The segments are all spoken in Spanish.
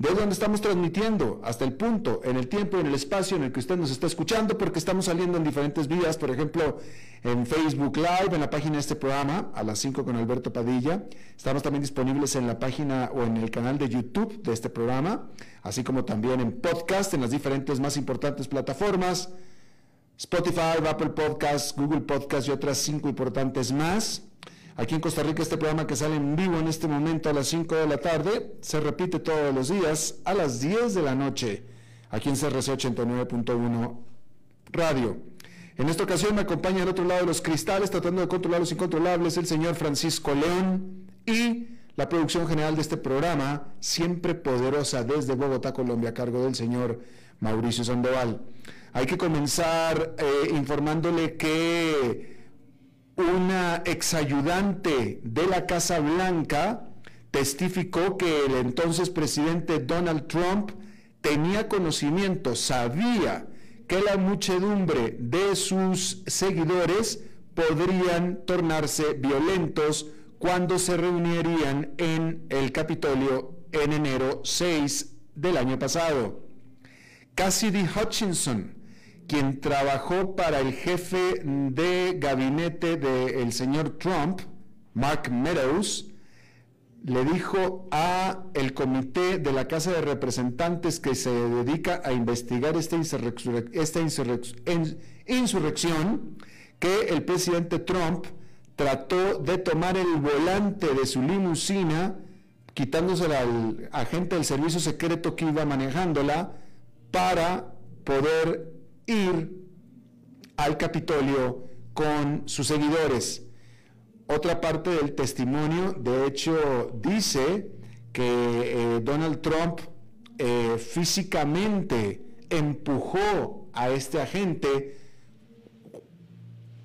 de donde estamos transmitiendo hasta el punto, en el tiempo en el espacio en el que usted nos está escuchando, porque estamos saliendo en diferentes vías, por ejemplo, en Facebook Live, en la página de este programa, a las 5 con Alberto Padilla. Estamos también disponibles en la página o en el canal de YouTube de este programa, así como también en podcast, en las diferentes más importantes plataformas. Spotify, Apple Podcasts, Google Podcasts y otras cinco importantes más. Aquí en Costa Rica este programa que sale en vivo en este momento a las 5 de la tarde se repite todos los días a las 10 de la noche aquí en CRC 89.1 Radio. En esta ocasión me acompaña al otro lado de los cristales tratando de controlar los incontrolables el señor Francisco León y la producción general de este programa, siempre poderosa desde Bogotá, Colombia, a cargo del señor Mauricio Sandoval. Hay que comenzar eh, informándole que una exayudante de la Casa Blanca testificó que el entonces presidente Donald Trump tenía conocimiento, sabía que la muchedumbre de sus seguidores podrían tornarse violentos cuando se reunirían en el Capitolio en enero 6 del año pasado. Cassidy Hutchinson, quien trabajó para el jefe de gabinete del señor Trump, Mark Meadows, le dijo a el comité de la Casa de Representantes que se dedica a investigar esta, esta insurrección que el presidente Trump trató de tomar el volante de su limusina, quitándosela al agente del servicio secreto que iba manejándola, para poder ir al Capitolio con sus seguidores. Otra parte del testimonio, de hecho, dice que eh, Donald Trump eh, físicamente empujó a este agente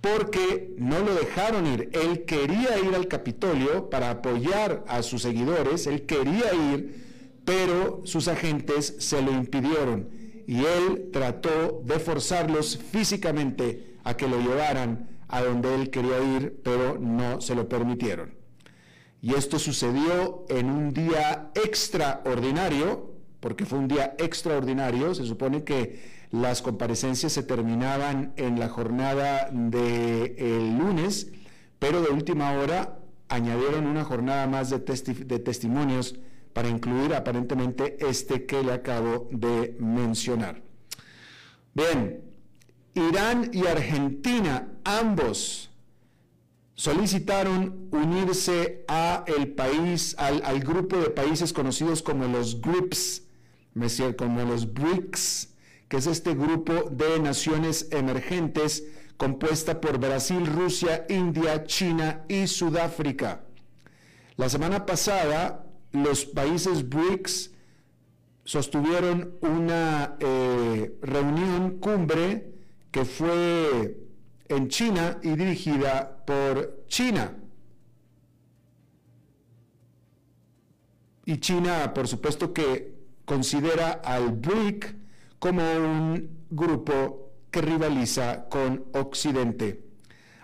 porque no lo dejaron ir. Él quería ir al Capitolio para apoyar a sus seguidores, él quería ir, pero sus agentes se lo impidieron y él trató de forzarlos físicamente a que lo llevaran a donde él quería ir, pero no se lo permitieron. Y esto sucedió en un día extraordinario, porque fue un día extraordinario, se supone que las comparecencias se terminaban en la jornada del el lunes, pero de última hora añadieron una jornada más de, de testimonios para incluir aparentemente este que le acabo de mencionar. Bien, Irán y Argentina, ambos solicitaron unirse a el país, al, grupo de países conocidos como los GRIPS, como los BRICS, que es este grupo de naciones emergentes compuesta por Brasil, Rusia, India, China y Sudáfrica. La semana pasada, los países BRICS sostuvieron una eh, reunión cumbre que fue en China y dirigida por China. Y China, por supuesto que considera al BRIC como un grupo que rivaliza con Occidente.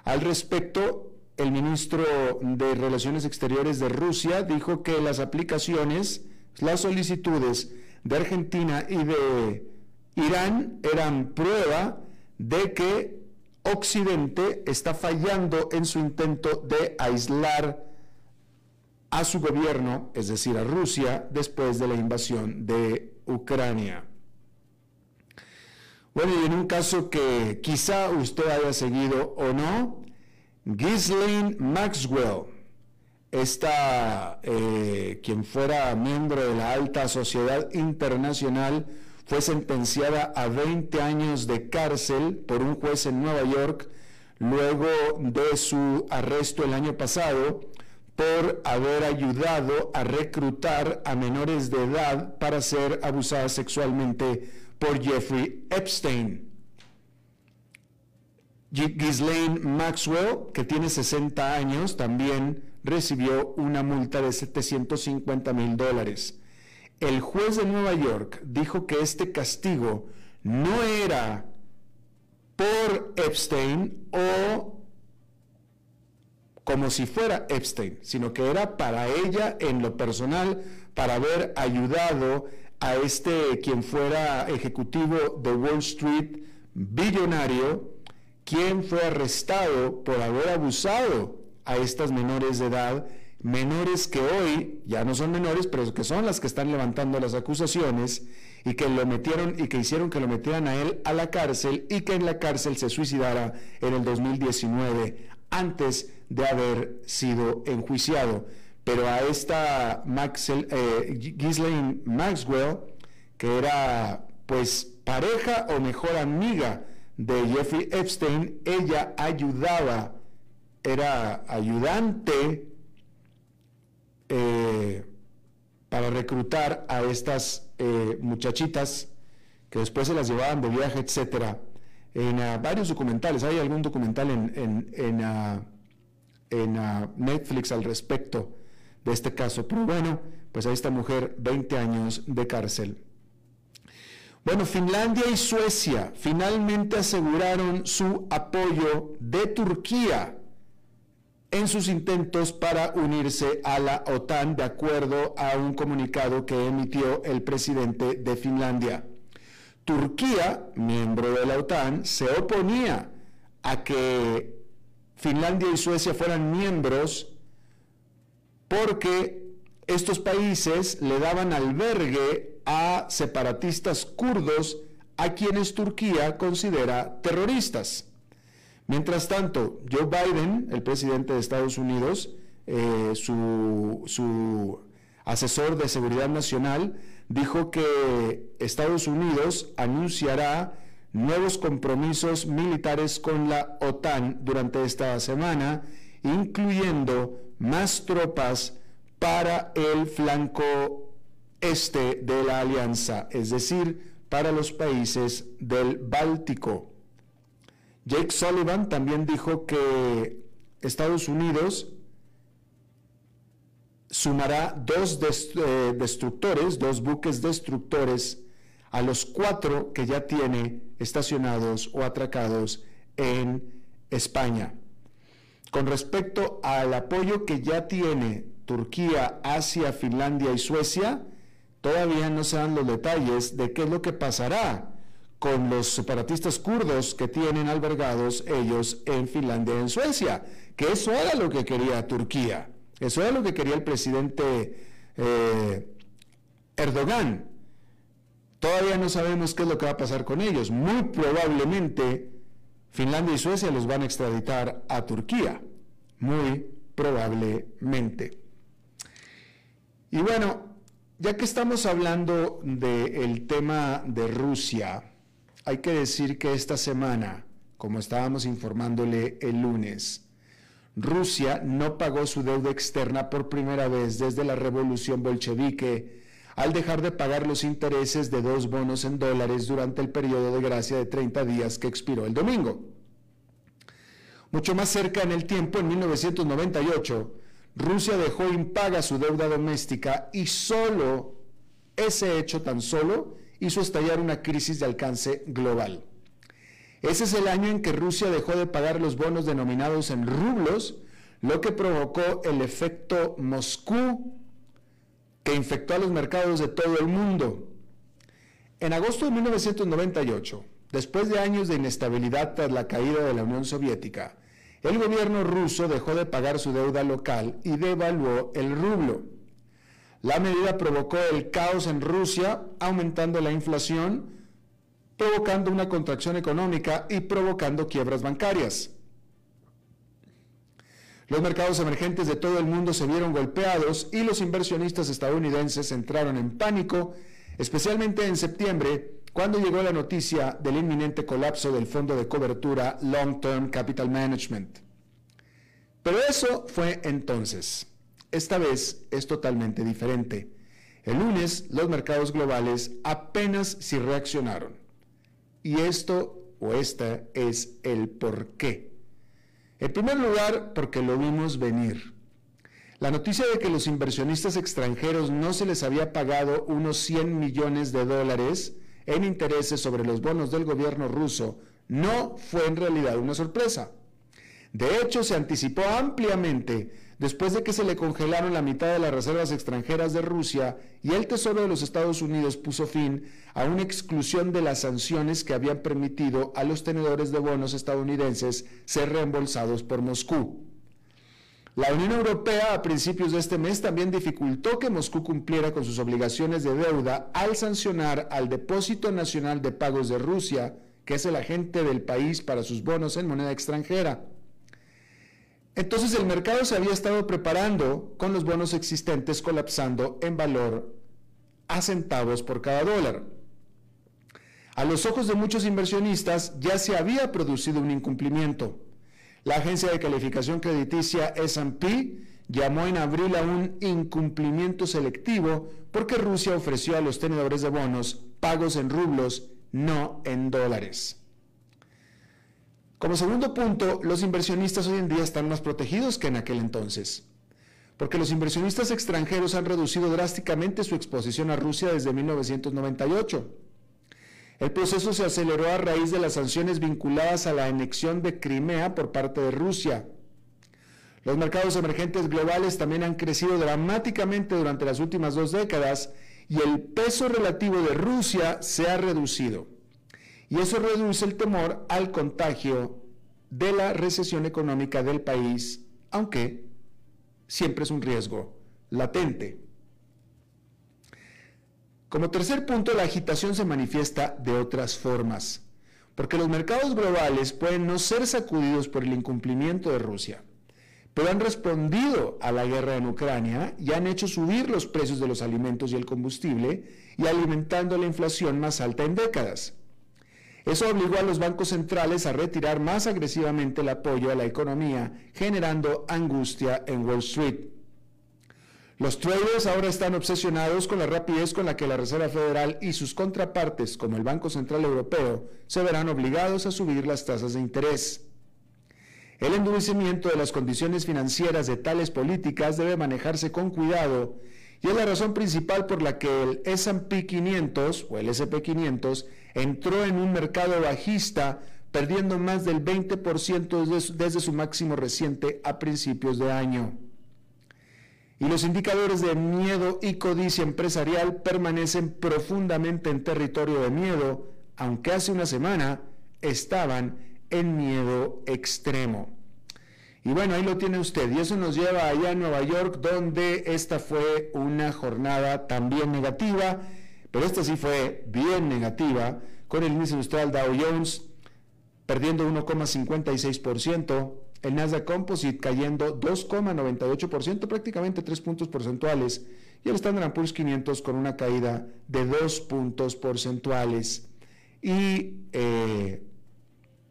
Al respecto, el ministro de Relaciones Exteriores de Rusia dijo que las aplicaciones, las solicitudes de Argentina y de Irán eran prueba de que Occidente está fallando en su intento de aislar a su gobierno, es decir, a Rusia, después de la invasión de Ucrania. Bueno, y en un caso que quizá usted haya seguido o no, Ghislaine Maxwell, esta, eh, quien fuera miembro de la alta sociedad internacional, fue sentenciada a 20 años de cárcel por un juez en Nueva York luego de su arresto el año pasado por haber ayudado a reclutar a menores de edad para ser abusadas sexualmente por Jeffrey Epstein. Ghislaine Maxwell, que tiene 60 años, también recibió una multa de 750 mil dólares. El juez de Nueva York dijo que este castigo no era por Epstein o como si fuera Epstein, sino que era para ella en lo personal, para haber ayudado a este quien fuera ejecutivo de Wall Street, billonario, quien fue arrestado por haber abusado a estas menores de edad, menores que hoy ya no son menores, pero que son las que están levantando las acusaciones y que lo metieron y que hicieron que lo metieran a él a la cárcel y que en la cárcel se suicidara en el 2019 antes de haber sido enjuiciado. Pero a esta Maxwell, eh, Maxwell, que era pues pareja o mejor amiga de Jeffrey Epstein, ella ayudaba, era ayudante eh, para reclutar a estas eh, muchachitas que después se las llevaban de viaje, etcétera en ah, varios documentales. Hay algún documental en, en, ah, ah, Netflix al respecto de este caso. Pero bueno, pues a esta mujer 20 años de cárcel. Bueno, Finlandia y Suecia finalmente aseguraron su apoyo de Turquía en sus intentos para unirse a la OTAN de acuerdo a un comunicado que emitió el presidente de Finlandia. Turquía, miembro de la OTAN, se oponía a que Finlandia y Suecia fueran miembros porque estos países le daban albergue a separatistas kurdos a quienes Turquía considera terroristas. Mientras tanto, Joe Biden, el presidente de Estados Unidos, eh, su, su asesor de seguridad nacional, dijo que Estados Unidos anunciará nuevos compromisos militares con la OTAN durante esta semana, incluyendo más tropas para el flanco este de la alianza, es decir, para los países del Báltico. Jake Sullivan también dijo que Estados Unidos sumará dos eh, destructores, dos buques destructores a los cuatro que ya tiene estacionados o atracados en España. Con respecto al apoyo que ya tiene Turquía hacia Finlandia y Suecia, todavía no se dan los detalles de qué es lo que pasará con los separatistas kurdos que tienen albergados ellos en Finlandia y en Suecia, que eso era lo que quería Turquía. Eso era lo que quería el presidente eh, Erdogan. Todavía no sabemos qué es lo que va a pasar con ellos. Muy probablemente Finlandia y Suecia los van a extraditar a Turquía. Muy probablemente. Y bueno, ya que estamos hablando del tema de Rusia, hay que decir que esta semana, como estábamos informándole el lunes, Rusia no pagó su deuda externa por primera vez desde la revolución bolchevique al dejar de pagar los intereses de dos bonos en dólares durante el periodo de gracia de 30 días que expiró el domingo. Mucho más cerca en el tiempo, en 1998, Rusia dejó impaga su deuda doméstica y solo ese hecho tan solo hizo estallar una crisis de alcance global. Ese es el año en que Rusia dejó de pagar los bonos denominados en rublos, lo que provocó el efecto Moscú que infectó a los mercados de todo el mundo. En agosto de 1998, después de años de inestabilidad tras la caída de la Unión Soviética, el gobierno ruso dejó de pagar su deuda local y devaluó el rublo. La medida provocó el caos en Rusia, aumentando la inflación, provocando una contracción económica y provocando quiebras bancarias. Los mercados emergentes de todo el mundo se vieron golpeados y los inversionistas estadounidenses entraron en pánico, especialmente en septiembre, cuando llegó la noticia del inminente colapso del fondo de cobertura Long Term Capital Management. Pero eso fue entonces. Esta vez es totalmente diferente. El lunes los mercados globales apenas si reaccionaron. Y esto o esta es el por qué. En primer lugar, porque lo vimos venir. La noticia de que los inversionistas extranjeros no se les había pagado unos 100 millones de dólares en intereses sobre los bonos del gobierno ruso no fue en realidad una sorpresa. De hecho, se anticipó ampliamente después de que se le congelaron la mitad de las reservas extranjeras de Rusia y el Tesoro de los Estados Unidos puso fin a una exclusión de las sanciones que habían permitido a los tenedores de bonos estadounidenses ser reembolsados por Moscú. La Unión Europea a principios de este mes también dificultó que Moscú cumpliera con sus obligaciones de deuda al sancionar al Depósito Nacional de Pagos de Rusia, que es el agente del país para sus bonos en moneda extranjera. Entonces el mercado se había estado preparando con los bonos existentes colapsando en valor a centavos por cada dólar. A los ojos de muchos inversionistas ya se había producido un incumplimiento. La agencia de calificación crediticia SP llamó en abril a un incumplimiento selectivo porque Rusia ofreció a los tenedores de bonos pagos en rublos, no en dólares. Como segundo punto, los inversionistas hoy en día están más protegidos que en aquel entonces, porque los inversionistas extranjeros han reducido drásticamente su exposición a Rusia desde 1998. El proceso se aceleró a raíz de las sanciones vinculadas a la anexión de Crimea por parte de Rusia. Los mercados emergentes globales también han crecido dramáticamente durante las últimas dos décadas y el peso relativo de Rusia se ha reducido y eso reduce el temor al contagio de la recesión económica del país, aunque siempre es un riesgo latente. Como tercer punto, la agitación se manifiesta de otras formas, porque los mercados globales pueden no ser sacudidos por el incumplimiento de Rusia, pero han respondido a la guerra en Ucrania y han hecho subir los precios de los alimentos y el combustible y alimentando la inflación más alta en décadas. Eso obligó a los bancos centrales a retirar más agresivamente el apoyo a la economía, generando angustia en Wall Street. Los traders ahora están obsesionados con la rapidez con la que la Reserva Federal y sus contrapartes, como el Banco Central Europeo, se verán obligados a subir las tasas de interés. El endurecimiento de las condiciones financieras de tales políticas debe manejarse con cuidado y es la razón principal por la que el S&P 500 o el S&P 500 entró en un mercado bajista, perdiendo más del 20% desde su máximo reciente a principios de año. Y los indicadores de miedo y codicia empresarial permanecen profundamente en territorio de miedo, aunque hace una semana estaban en miedo extremo. Y bueno, ahí lo tiene usted. Y eso nos lleva allá a Nueva York, donde esta fue una jornada también negativa pero esta sí fue bien negativa, con el índice industrial Dow Jones perdiendo 1,56%, el Nasdaq Composite cayendo 2,98%, prácticamente 3 puntos porcentuales, y el Standard Poor's 500 con una caída de 2 puntos porcentuales. Y eh,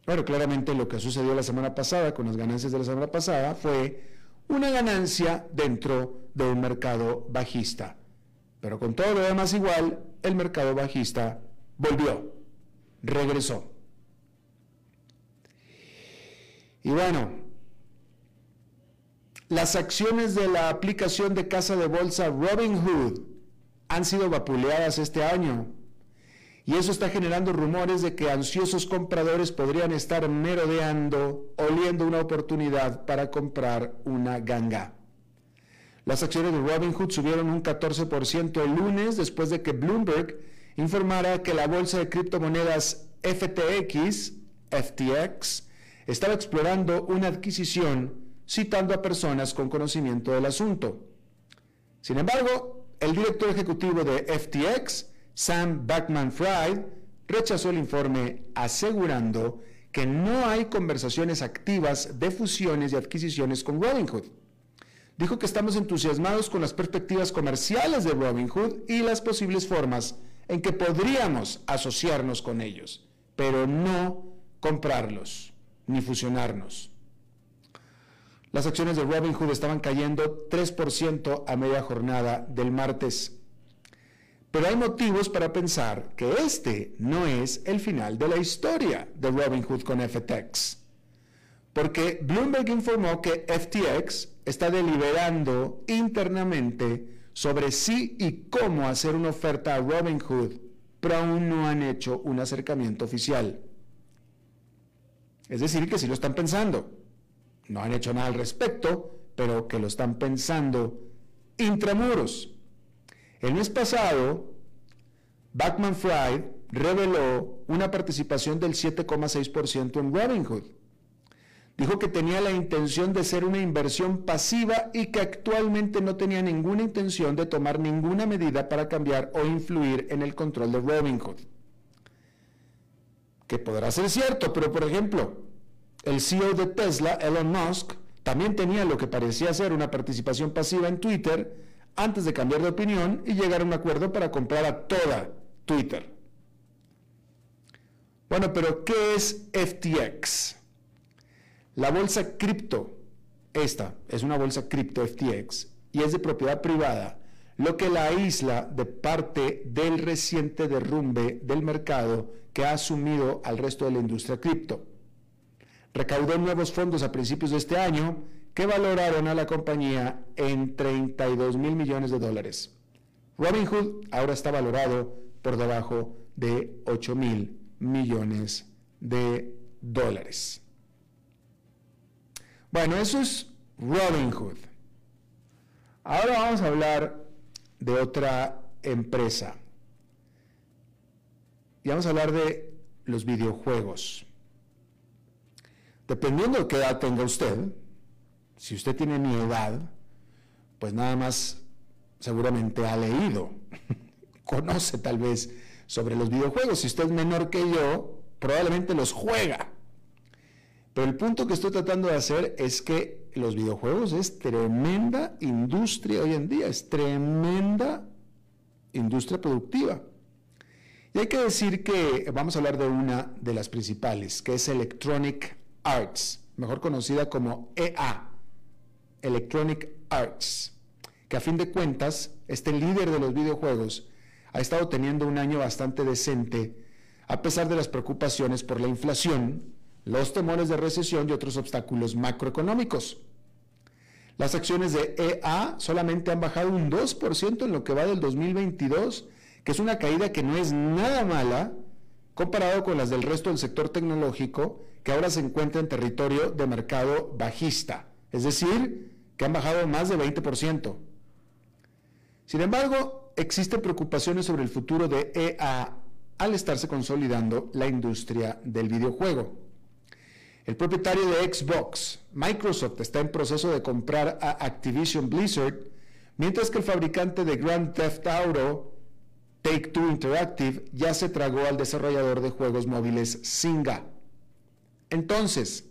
bueno, claramente lo que sucedió la semana pasada con las ganancias de la semana pasada fue una ganancia dentro de un mercado bajista. Pero con todo lo demás igual, el mercado bajista volvió, regresó. Y bueno, las acciones de la aplicación de casa de bolsa Robinhood han sido vapuleadas este año. Y eso está generando rumores de que ansiosos compradores podrían estar merodeando, oliendo una oportunidad para comprar una ganga. Las acciones de Robinhood subieron un 14% el lunes después de que Bloomberg informara que la bolsa de criptomonedas FTX, FTX, estaba explorando una adquisición citando a personas con conocimiento del asunto. Sin embargo, el director ejecutivo de FTX, Sam Backman Fried, rechazó el informe asegurando que no hay conversaciones activas de fusiones y adquisiciones con Robinhood. Dijo que estamos entusiasmados con las perspectivas comerciales de Robinhood y las posibles formas en que podríamos asociarnos con ellos, pero no comprarlos ni fusionarnos. Las acciones de Robinhood estaban cayendo 3% a media jornada del martes. Pero hay motivos para pensar que este no es el final de la historia de Robinhood con FTX. Porque Bloomberg informó que FTX está deliberando internamente sobre si y cómo hacer una oferta a Robinhood, pero aún no han hecho un acercamiento oficial. Es decir, que sí lo están pensando. No han hecho nada al respecto, pero que lo están pensando intramuros. El mes pasado, Backman Fried reveló una participación del 7,6% en Robinhood. Dijo que tenía la intención de ser una inversión pasiva y que actualmente no tenía ninguna intención de tomar ninguna medida para cambiar o influir en el control de Robinhood. Que podrá ser cierto, pero por ejemplo, el CEO de Tesla, Elon Musk, también tenía lo que parecía ser una participación pasiva en Twitter antes de cambiar de opinión y llegar a un acuerdo para comprar a toda Twitter. Bueno, pero ¿qué es FTX? La bolsa cripto, esta es una bolsa cripto FTX y es de propiedad privada, lo que la aísla de parte del reciente derrumbe del mercado que ha asumido al resto de la industria cripto. Recaudó nuevos fondos a principios de este año que valoraron a la compañía en 32 mil millones de dólares. Robinhood ahora está valorado por debajo de 8 mil millones de dólares. Bueno, eso es Robinhood. Ahora vamos a hablar de otra empresa. Y vamos a hablar de los videojuegos. Dependiendo de qué edad tenga usted, si usted tiene mi edad, pues nada más seguramente ha leído, conoce tal vez sobre los videojuegos. Si usted es menor que yo, probablemente los juega. Pero el punto que estoy tratando de hacer es que los videojuegos es tremenda industria hoy en día, es tremenda industria productiva. Y hay que decir que vamos a hablar de una de las principales, que es Electronic Arts, mejor conocida como EA, Electronic Arts, que a fin de cuentas, este líder de los videojuegos ha estado teniendo un año bastante decente, a pesar de las preocupaciones por la inflación, los temores de recesión y otros obstáculos macroeconómicos. Las acciones de EA solamente han bajado un 2% en lo que va del 2022, que es una caída que no es nada mala comparado con las del resto del sector tecnológico, que ahora se encuentra en territorio de mercado bajista, es decir, que han bajado más de 20%. Sin embargo, existen preocupaciones sobre el futuro de EA al estarse consolidando la industria del videojuego. El propietario de Xbox, Microsoft, está en proceso de comprar a Activision Blizzard, mientras que el fabricante de Grand Theft Auto, Take Two Interactive, ya se tragó al desarrollador de juegos móviles Zynga. Entonces,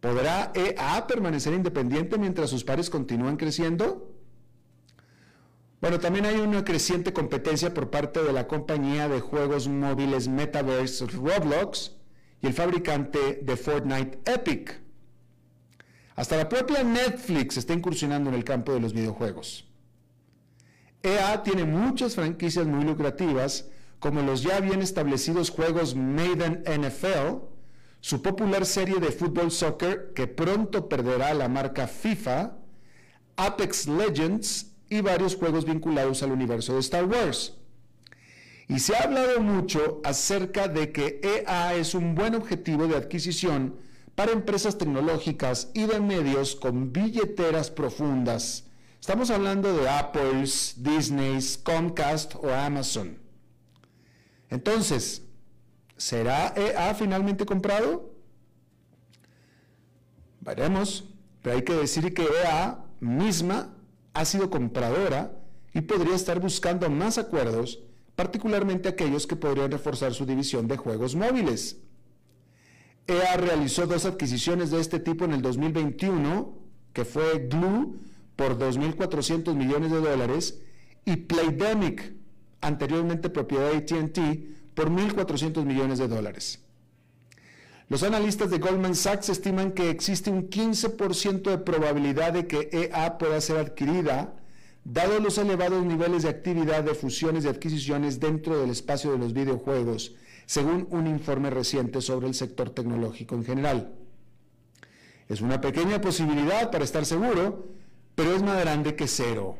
¿podrá EA permanecer independiente mientras sus pares continúan creciendo? Bueno, también hay una creciente competencia por parte de la compañía de juegos móviles Metaverse Roblox y el fabricante de Fortnite Epic. Hasta la propia Netflix está incursionando en el campo de los videojuegos. EA tiene muchas franquicias muy lucrativas, como los ya bien establecidos juegos Maiden NFL, su popular serie de fútbol soccer que pronto perderá la marca FIFA, Apex Legends y varios juegos vinculados al universo de Star Wars. Y se ha hablado mucho acerca de que EA es un buen objetivo de adquisición para empresas tecnológicas y de medios con billeteras profundas. Estamos hablando de Apple's, Disney's, Comcast o Amazon. Entonces, ¿será EA finalmente comprado? Veremos, pero hay que decir que EA misma ha sido compradora y podría estar buscando más acuerdos, particularmente aquellos que podrían reforzar su división de juegos móviles. EA realizó dos adquisiciones de este tipo en el 2021, que fue Glue por 2.400 millones de dólares y Playdemic, anteriormente propiedad de ATT, por 1.400 millones de dólares. Los analistas de Goldman Sachs estiman que existe un 15% de probabilidad de que EA pueda ser adquirida, dado los elevados niveles de actividad de fusiones y adquisiciones dentro del espacio de los videojuegos, según un informe reciente sobre el sector tecnológico en general. Es una pequeña posibilidad para estar seguro, pero es más grande que cero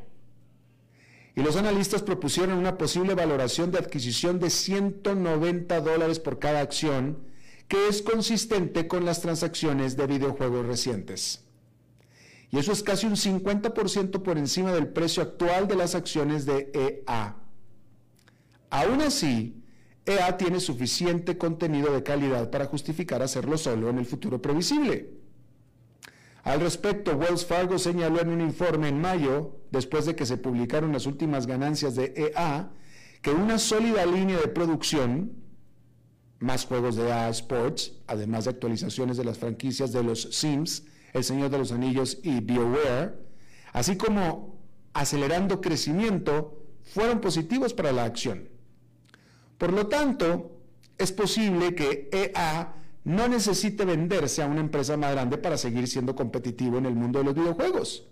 y los analistas propusieron una posible valoración de adquisición de 190 dólares por cada acción, que es consistente con las transacciones de videojuegos recientes. Y eso es casi un 50% por encima del precio actual de las acciones de EA. Aún así, EA tiene suficiente contenido de calidad para justificar hacerlo solo en el futuro previsible. Al respecto, Wells Fargo señaló en un informe en mayo, después de que se publicaron las últimas ganancias de EA, que una sólida línea de producción, más juegos de EA Sports, además de actualizaciones de las franquicias de los Sims, El Señor de los Anillos y BioWare, así como acelerando crecimiento, fueron positivos para la acción. Por lo tanto, es posible que EA no necesite venderse a una empresa más grande para seguir siendo competitivo en el mundo de los videojuegos.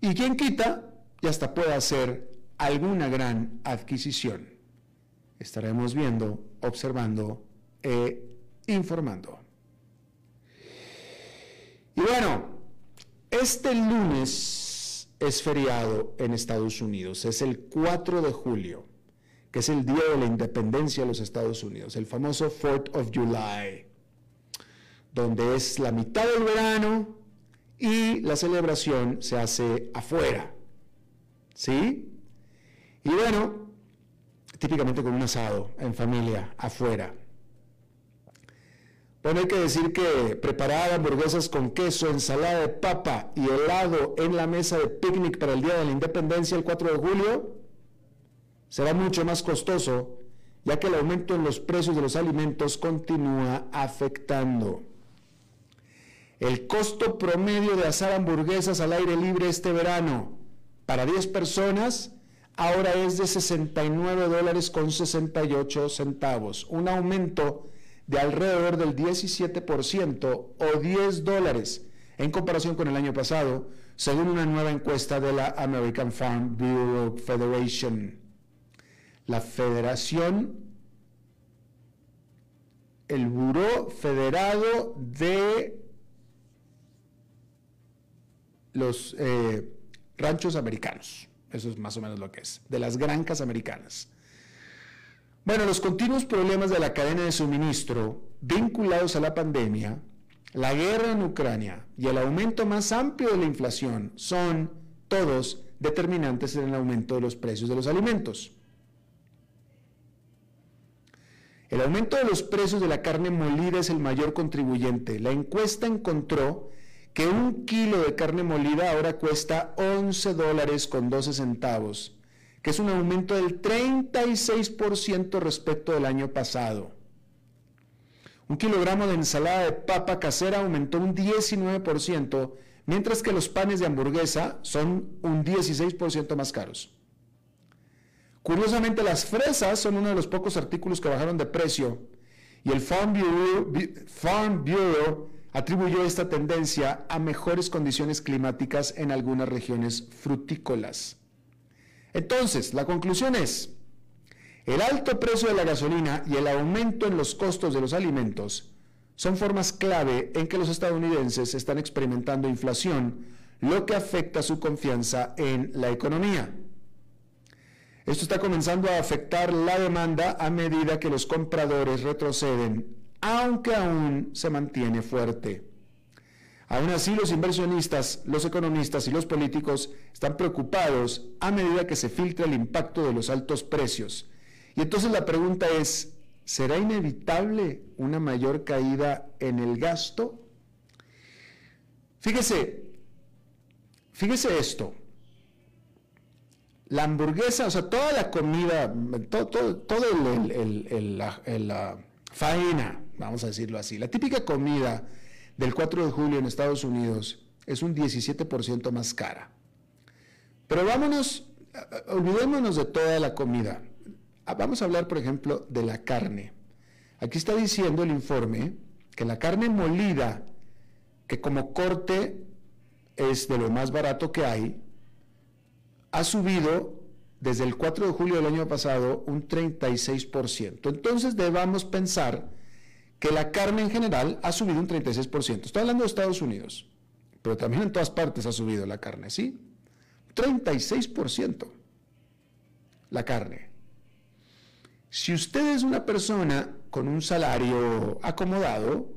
Y quien quita, y hasta pueda hacer alguna gran adquisición. Estaremos viendo, observando e informando. Y bueno, este lunes es feriado en Estados Unidos, es el 4 de julio, que es el Día de la Independencia de los Estados Unidos, el famoso 4th of July donde es la mitad del verano y la celebración se hace afuera. ¿Sí? Y bueno, típicamente con un asado en familia, afuera. Bueno, hay que decir que preparar hamburguesas con queso, ensalada de papa y helado en la mesa de picnic para el Día de la Independencia el 4 de julio será mucho más costoso, ya que el aumento en los precios de los alimentos continúa afectando. El costo promedio de asar hamburguesas al aire libre este verano para 10 personas ahora es de 69 dólares con 68 centavos, un aumento de alrededor del 17% o 10 dólares en comparación con el año pasado, según una nueva encuesta de la American Farm Bureau Federation. La federación, el Buró Federado de los eh, ranchos americanos. Eso es más o menos lo que es, de las granjas americanas. Bueno, los continuos problemas de la cadena de suministro vinculados a la pandemia, la guerra en Ucrania y el aumento más amplio de la inflación son todos determinantes en el aumento de los precios de los alimentos. El aumento de los precios de la carne molida es el mayor contribuyente. La encuesta encontró que un kilo de carne molida ahora cuesta 11 dólares con 12 centavos, que es un aumento del 36% respecto del año pasado. Un kilogramo de ensalada de papa casera aumentó un 19%, mientras que los panes de hamburguesa son un 16% más caros. Curiosamente, las fresas son uno de los pocos artículos que bajaron de precio y el Farm Bureau, Farm Bureau atribuyó esta tendencia a mejores condiciones climáticas en algunas regiones frutícolas. Entonces, la conclusión es, el alto precio de la gasolina y el aumento en los costos de los alimentos son formas clave en que los estadounidenses están experimentando inflación, lo que afecta su confianza en la economía. Esto está comenzando a afectar la demanda a medida que los compradores retroceden aunque aún se mantiene fuerte. Aún así, los inversionistas, los economistas y los políticos están preocupados a medida que se filtra el impacto de los altos precios Y entonces la pregunta es, ¿será inevitable una mayor caída en el gasto? Fíjese, fíjese esto. La hamburguesa, o sea, toda la comida, todo, todo, la, faena, vamos a decirlo así, la típica comida del 4 de julio en Estados Unidos es un 17% más cara. Pero vámonos, olvidémonos de toda la comida. Ah, vamos a hablar, por ejemplo, de la carne. Aquí está diciendo el informe que la carne molida, que como corte es de lo más barato que hay, ha subido desde el 4 de julio del año pasado un 36%. Entonces debamos pensar que la carne en general ha subido un 36%. Estoy hablando de Estados Unidos, pero también en todas partes ha subido la carne, ¿sí? 36% la carne. Si usted es una persona con un salario acomodado,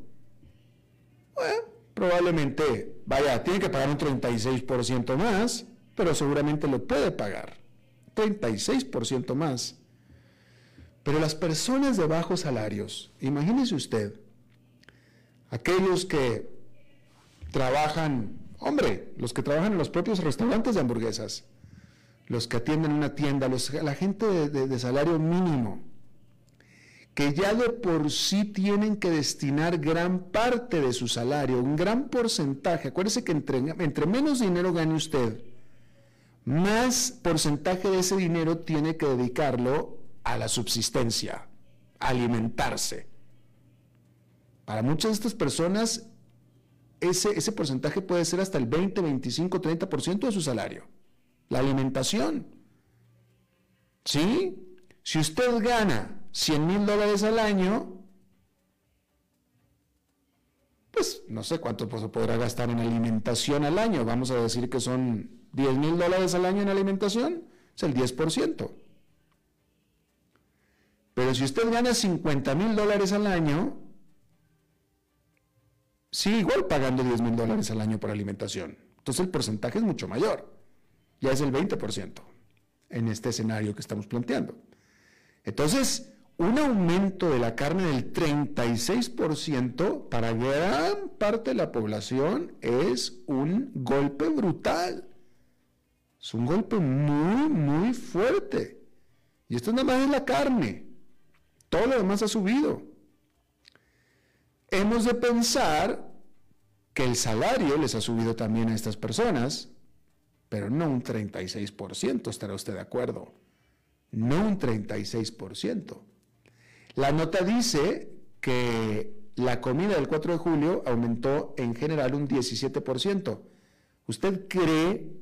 probablemente, vaya, tiene que pagar un 36% más, pero seguramente lo puede pagar. 36% más. Pero las personas de bajos salarios, imagínese usted, aquellos que trabajan, hombre, los que trabajan en los propios restaurantes de hamburguesas, los que atienden una tienda, la gente de, salario mínimo, que ya de por sí tienen que destinar gran parte de su salario, un gran porcentaje. Acuérdese que entre, entre menos dinero gane usted, más porcentaje de ese dinero tiene que dedicarlo a la subsistencia, a alimentarse. Para muchas de estas personas, ese, ese porcentaje puede ser hasta el 20, 25, 30% de su salario. La alimentación. ¿Sí? Si usted gana 100 mil dólares al año, pues no sé cuánto podrá gastar en alimentación al año. Vamos a decir que son 10 mil dólares al año en alimentación, es el 10%. Pero si usted gana 50 mil dólares al año, sigue igual pagando 10 mil dólares al año por alimentación. Entonces el porcentaje es mucho mayor. Ya es el 20% en este escenario que estamos planteando. Entonces, un aumento de la carne del 36% para gran parte de la población es un golpe brutal. Es un golpe muy, muy fuerte. Y esto nada más es la carne. Todo lo demás ha subido. Hemos de pensar que el salario les ha subido también a estas personas, pero no un 36%, estará usted de acuerdo. No un 36%. La nota dice que la comida del 4 de julio aumentó en general un 17%. ¿Usted cree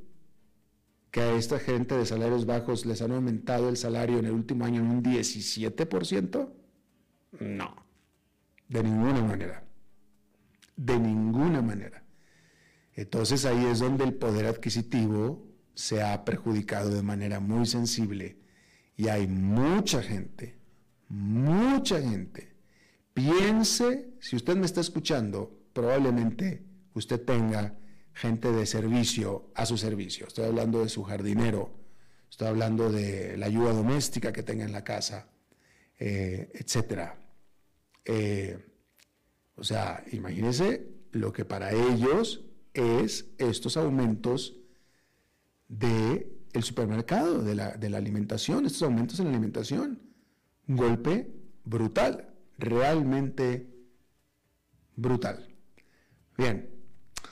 que a esta gente de salarios bajos les han aumentado el salario en el último año un 17%? No, de ninguna manera. De ninguna manera. Entonces ahí es donde el poder adquisitivo se ha perjudicado de manera muy sensible y hay mucha gente, mucha gente. Piense, si usted me está escuchando, probablemente usted tenga gente de servicio a su servicio. Estoy hablando de su jardinero, estoy hablando de la ayuda doméstica que tenga en la casa, eh, etc. Eh, o sea, imagínense lo que para ellos es estos aumentos el supermercado, de la, de la alimentación, estos aumentos en la alimentación. Un golpe brutal, realmente brutal. Bien,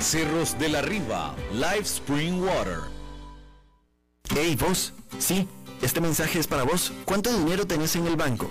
Cerros de la Riva, Live Spring Water. Hey, vos. Sí, este mensaje es para vos. ¿Cuánto dinero tenés en el banco?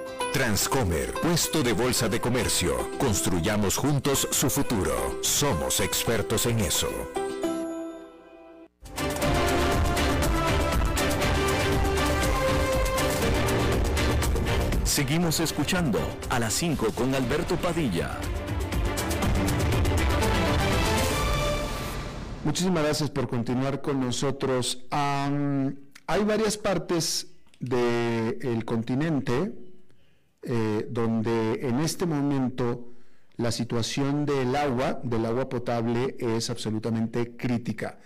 Transcomer, puesto de bolsa de comercio. Construyamos juntos su futuro. Somos expertos en eso. Seguimos escuchando a las 5 con Alberto Padilla. Muchísimas gracias por continuar con nosotros. hay varias partes del continente eh, donde en este momento la situación del agua, del agua potable, es absolutamente crítica.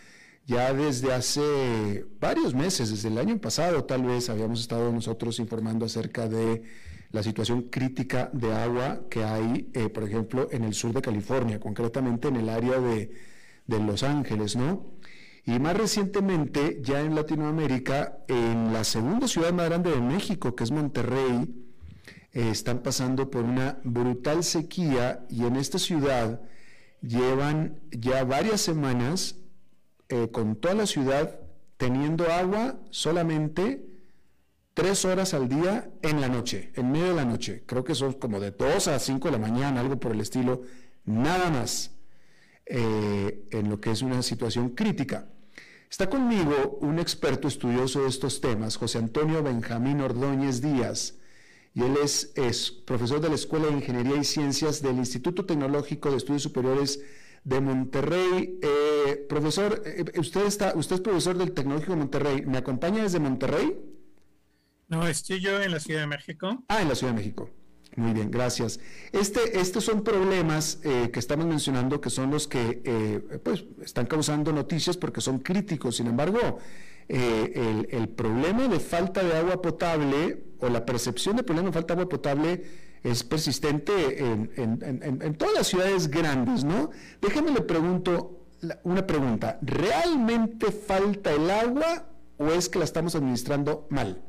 Ya desde hace varios meses, desde el año pasado tal vez, habíamos estado nosotros informando acerca de la situación crítica de agua que hay, eh, por ejemplo, en el sur de California, concretamente en el área de, de Los Ángeles, ¿no? Y más recientemente, ya en Latinoamérica, en la segunda ciudad más grande de México, que es Monterrey, eh, están pasando por una brutal sequía y en esta ciudad llevan ya varias semanas eh, con toda la ciudad teniendo agua solamente tres horas al día en la noche, en medio de la noche. Creo que son como de 2 a 5 de la mañana, algo por el estilo, nada más, eh, en lo que es una situación crítica. Está conmigo un experto estudioso de estos temas, José Antonio Benjamín Ordóñez Díaz y él es, es, profesor de la Escuela de Ingeniería y Ciencias del Instituto Tecnológico de Estudios Superiores de Monterrey. Eh, profesor, eh, usted, está, usted es profesor del Tecnológico de Monterrey. ¿Me acompaña desde Monterrey? No, estoy yo en la Ciudad de México. Ah, en la Ciudad de México. Muy bien, gracias. Este, estos son problemas eh, que estamos mencionando que son los que pues, están causando noticias porque son críticos. Sin embargo, el, el, problema de falta de agua potable o la percepción de problema de falta de agua potable es persistente en, todas las ciudades grandes, ¿no? Déjeme le pregunto una pregunta. ¿Realmente falta el agua o es que la estamos administrando mal?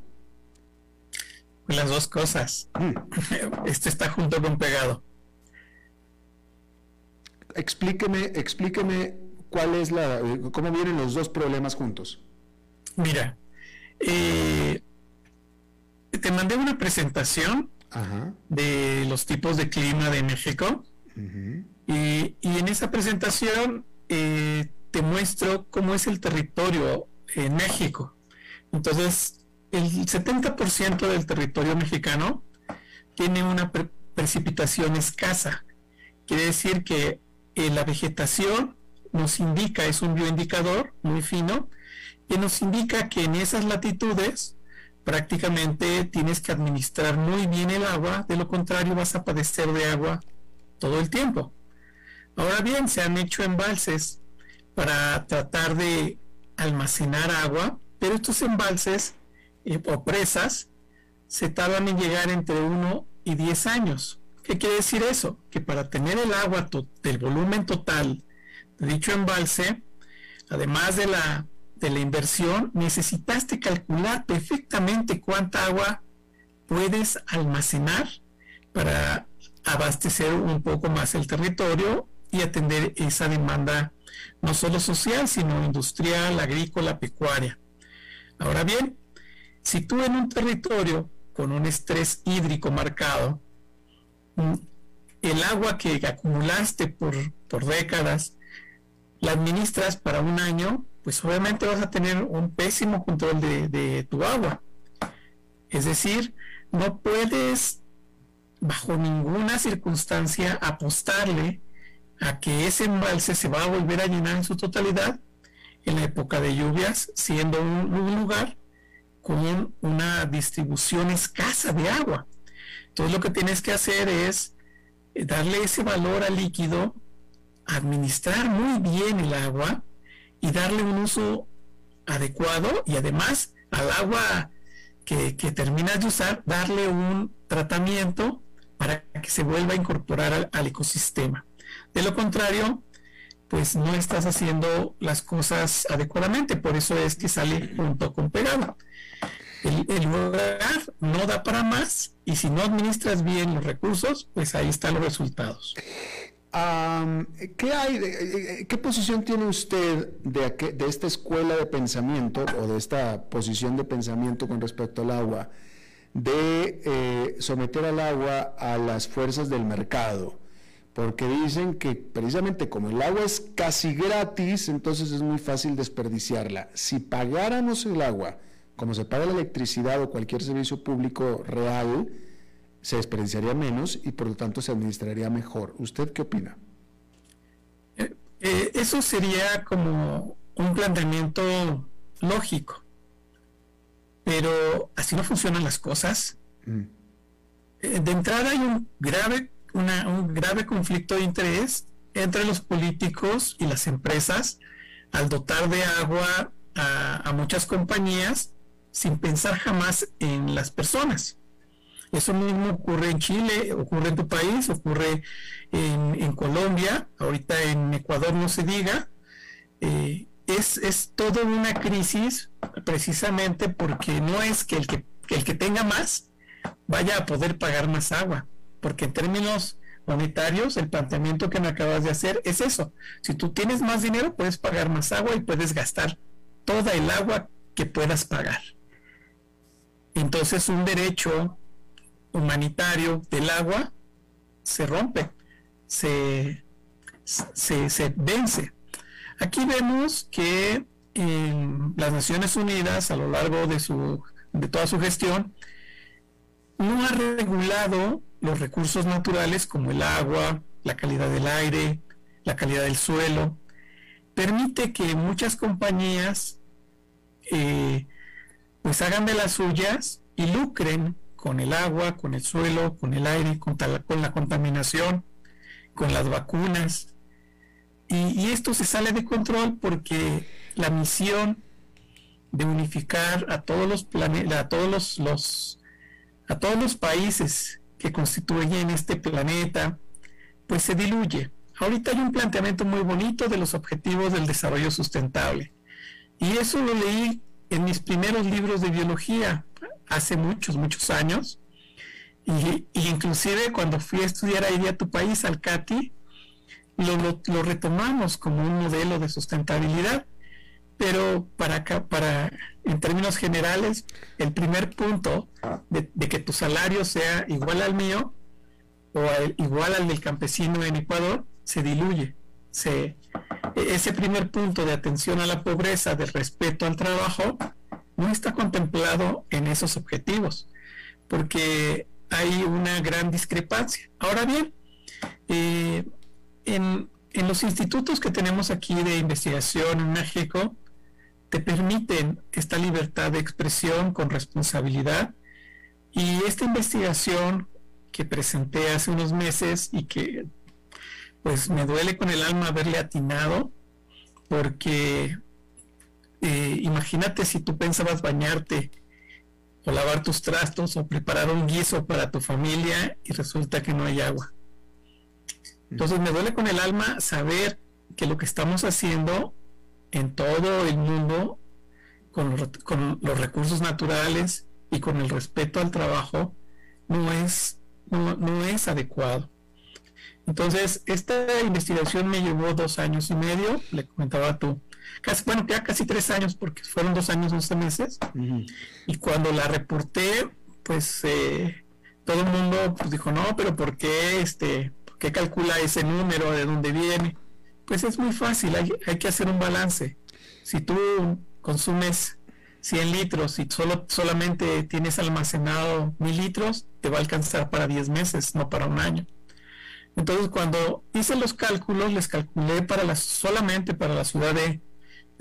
Las dos cosas. Este está junto con pegado. Explíqueme, explíqueme cuál es la, cómo vienen los dos problemas juntos. Mira, eh, te mandé una presentación de los tipos de clima de México y, en esa presentación eh, te muestro cómo es el territorio en México. Entonces, el 70% del territorio mexicano tiene una precipitación escasa. Quiere decir que eh, la vegetación nos indica, es un bioindicador muy fino, que nos indica que en esas latitudes prácticamente tienes que administrar muy bien el agua, de lo contrario vas a padecer de agua todo el tiempo. Ahora bien, se han hecho embalses para tratar de almacenar agua, pero estos embalses eh, o presas se tardan en llegar entre 1 y 10 años. ¿Qué quiere decir eso? Que para tener el agua del volumen total de dicho embalse, además de la de la inversión, necesitaste calcular perfectamente cuánta agua puedes almacenar para abastecer un poco más el territorio y atender esa demanda no solo social, sino industrial, agrícola, pecuaria. Ahora bien, si tú en un territorio con un estrés hídrico marcado, mm, el agua que acumulaste por, por décadas, la administras para un año, pues obviamente vas a tener un pésimo control de, tu agua. Es decir, no puedes bajo ninguna circunstancia apostarle a que ese embalse se va a volver a llenar en su totalidad en la época de lluvias, siendo un, lugar con una distribución escasa de agua. Entonces lo que tienes que hacer es eh, darle ese valor al líquido, administrar muy bien el agua y darle un uso adecuado y además al agua que, terminas de usar, darle un tratamiento para que se vuelva a incorporar al, ecosistema. De lo contrario, pues no estás haciendo las cosas adecuadamente, por eso es que sale junto con pegado. El, el, lugar no da para más y si no administras bien los recursos, pues ahí están los resultados. ¿Qué, hay eh, eh, ¿Qué posición tiene usted de, de esta escuela de pensamiento o de esta posición de pensamiento con respecto al agua, de eh, someter al agua a las fuerzas del mercado? Porque dicen que precisamente como el agua es casi gratis, entonces es muy fácil desperdiciarla. Si pagáramos el agua como se paga la electricidad o cualquier servicio público real, se desperdiciaría menos y por lo tanto se administraría mejor. ¿Usted qué opina? Eh, eh, eso sería como un planteamiento lógico, pero así no funcionan las cosas. Mm. Eh, de entrada hay un grave, un grave conflicto de interés entre los políticos y las empresas al dotar de agua a muchas compañías sin pensar jamás en las personas. Eso mismo ocurre en Chile, ocurre en tu país, ocurre en, Colombia, ahorita en Ecuador no se diga. Eh, es, es una crisis precisamente porque no es que el que, el que tenga más vaya a poder pagar más agua, porque en términos monetarios, el planteamiento que me acabas de hacer es eso. Si tú tienes más dinero, puedes pagar más agua y puedes gastar toda el agua que puedas pagar. Entonces un derecho humanitario del agua se rompe, se, se, vence. Aquí vemos que las Naciones Unidas, a lo largo de, su, de toda su gestión, no ha regulado los recursos naturales como el agua, la calidad del aire, la calidad del suelo. Permite que muchas compañías eh, pues hagan de las suyas y lucren con el agua, con el suelo, con el aire, con, la contaminación, con las vacunas. Y, esto se sale de control porque la misión de unificar a todos los a todos los, a todos los países que constituyen este planeta, pues se diluye. Ahorita hay un planteamiento muy bonito de los objetivos del desarrollo sustentable. Y eso lo leí en mis primeros libros de biología, hace muchos, muchos años. Y, inclusive cuando fui a estudiar ahí a tu país, al CATI, lo, lo, retomamos como un modelo de sustentabilidad. Pero para acá, para, en términos generales, el primer punto de, que tu salario sea igual al mío o igual al del campesino en Ecuador, se diluye. Se, ese primer punto de atención a la pobreza, de respeto al trabajo, no está contemplado en esos objetivos, porque hay una gran discrepancia. Ahora bien, eh, en, los institutos que tenemos aquí de investigación en México, te permiten esta libertad de expresión con responsabilidad y esta investigación que presenté hace unos meses y que pues me duele con el alma haberle atinado porque eh, imagínate si tú pensabas bañarte o lavar tus trastos o preparar un guiso para tu familia y resulta que no hay agua. Entonces me duele con el alma saber que lo que estamos haciendo en todo el mundo con los, con los recursos naturales y con el respeto al trabajo no es, no es adecuado. Entonces, esta investigación me llevó dos años y medio, le comentaba a tú, casi, bueno, ya casi tres años, porque fueron dos años, once meses. Y cuando la reporté, pues eh, todo el mundo pues, dijo, no, pero ¿por qué, este, ¿por qué calcula ese número? ¿De dónde viene? Pues es muy fácil, hay, hay que hacer un balance. Si tú consumes 100 litros y solo, solamente tienes almacenado mil litros, te va a alcanzar para 10 meses, no para un año. Entonces, cuando hice los cálculos, les calculé para la, solamente para la ciudad de,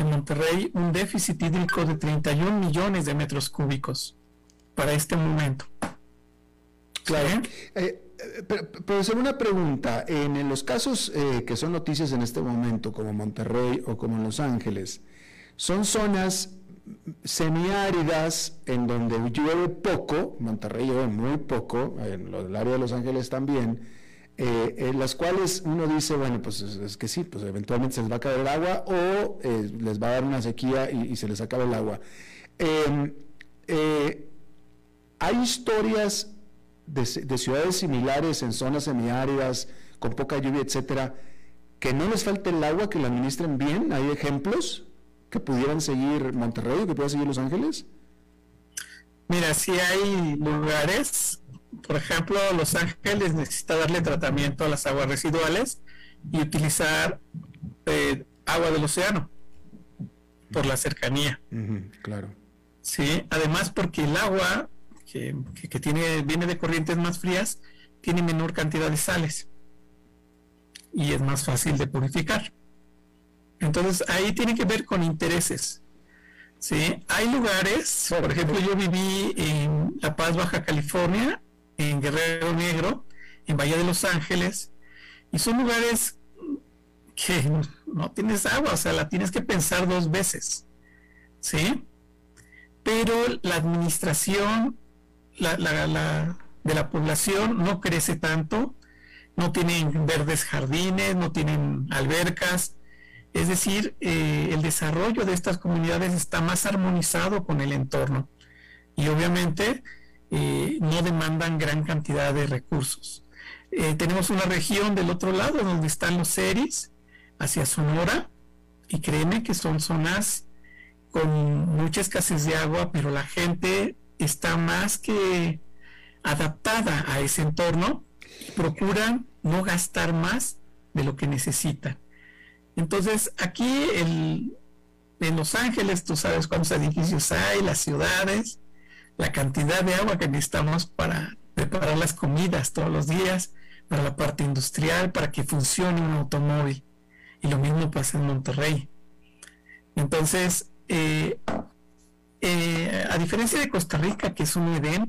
Monterrey un déficit hídrico de 31 millones de metros cúbicos para este momento. Claro. Eh, eh, pero, una pregunta. En, los casos eh, que son noticias en este momento, como Monterrey o como Los Ángeles, son zonas semiáridas en donde llueve poco, Monterrey llueve muy poco, en el área de Los Ángeles también, eh, en las cuales uno dice, bueno, pues es, que sí, pues eventualmente se les va a caer el agua o eh, les va a dar una sequía y, se les acaba el agua. Em, eh, hay historias de, ciudades similares en zonas semiáridas, con poca lluvia, etcétera, que no les falte el agua, que la administren bien. ¿Hay ejemplos que pudieran seguir Monterrey, que pueda seguir Los Ángeles? Mira, si hay lugares por ejemplo, Los Ángeles necesita darle tratamiento a las aguas residuales y utilizar eh, agua del océano por la cercanía. claro. Sí, además porque el agua que, tiene, viene de corrientes más frías tiene menor cantidad de sales y es más fácil de purificar. Entonces ahí tiene que ver con intereses. Sí, hay lugares, por ejemplo, yo viví en La Paz, Baja California, en Guerrero Negro, en Bahía de Los Ángeles, y son lugares que no tienes agua, o sea, la tienes que pensar dos veces, ¿sí? Pero la administración la, de la población no crece tanto, no tienen verdes jardines, no tienen albercas, es decir, eh, el desarrollo de estas comunidades está más armonizado con el entorno. Y obviamente eh, no demandan gran cantidad de recursos. Eh, tenemos una región del otro lado donde están los seris, hacia Sonora, y créeme que son zonas con mucha escasez de agua, pero la gente está más que adaptada a ese entorno y procuran no gastar más de lo que necesitan. Entonces, aquí en Los Ángeles, tú sabes cuántos edificios hay, las ciudades, la cantidad de agua que necesitamos para preparar las comidas todos los días, para la parte industrial, para que funcione un automóvil. Y lo mismo pasa en Monterrey. Entonces, eh, eh, a diferencia de Costa Rica, que es un Edén,